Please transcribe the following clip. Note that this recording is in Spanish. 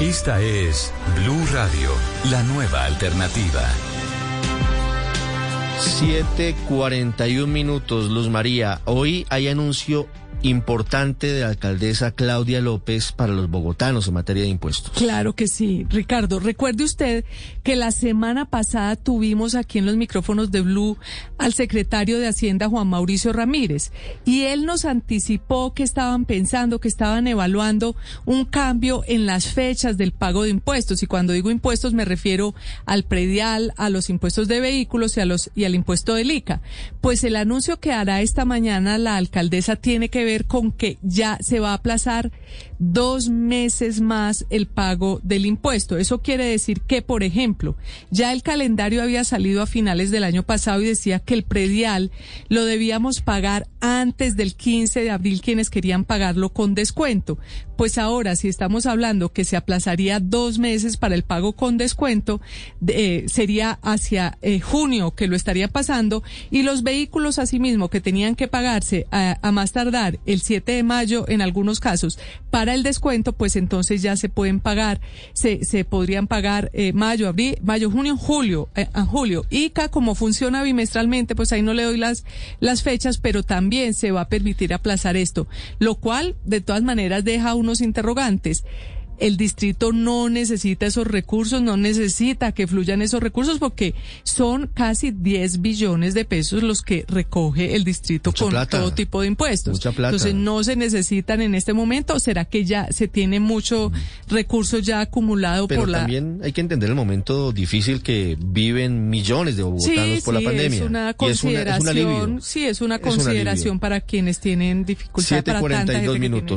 Esta es Blue Radio, la nueva alternativa. 7:41 minutos, Luz María. Hoy hay anuncio importante de la alcaldesa Claudia López para los bogotanos en materia de impuestos. Claro que sí, Ricardo. Recuerde usted que la semana pasada tuvimos aquí en los micrófonos de Blue al secretario de Hacienda Juan Mauricio Ramírez y él nos anticipó que estaban pensando, que estaban evaluando un cambio en las fechas del pago de impuestos y cuando digo impuestos me refiero al predial, a los impuestos de vehículos y a los y al impuesto del ICA. Pues el anuncio que hará esta mañana la alcaldesa tiene que ver con que ya se va a aplazar dos meses más el pago del impuesto. Eso quiere decir que, por ejemplo, ya el calendario había salido a finales del año pasado y decía que el predial lo debíamos pagar antes del 15 de abril quienes querían pagarlo con descuento. Pues ahora, si estamos hablando que se aplazaría dos meses para el pago con descuento, eh, sería hacia eh, junio que lo estaría pasando y los vehículos asimismo que tenían que pagarse a, a más tardar el 7 de mayo en algunos casos para el descuento, pues entonces ya se pueden pagar, se, se podrían pagar eh, mayo, abril, mayo, junio, julio, eh, julio. ICA, como funciona bimestralmente, pues ahí no le doy las, las fechas, pero también se va a permitir aplazar esto, lo cual de todas maneras deja unos interrogantes el distrito no necesita esos recursos, no necesita que fluyan esos recursos porque son casi 10 billones de pesos los que recoge el distrito con todo tipo de impuestos. Mucha plata. Entonces no se necesitan en este momento. ¿Será que ya se tiene mucho recurso ya acumulado Pero por la... también hay que entender el momento difícil que viven millones de bogotanos Sí, por la sí, pandemia. es una Y es, una- es consideración, sí, es una Es consideración para quienes tienen dificultad para tanta 7:42 gente que tiene. minutos.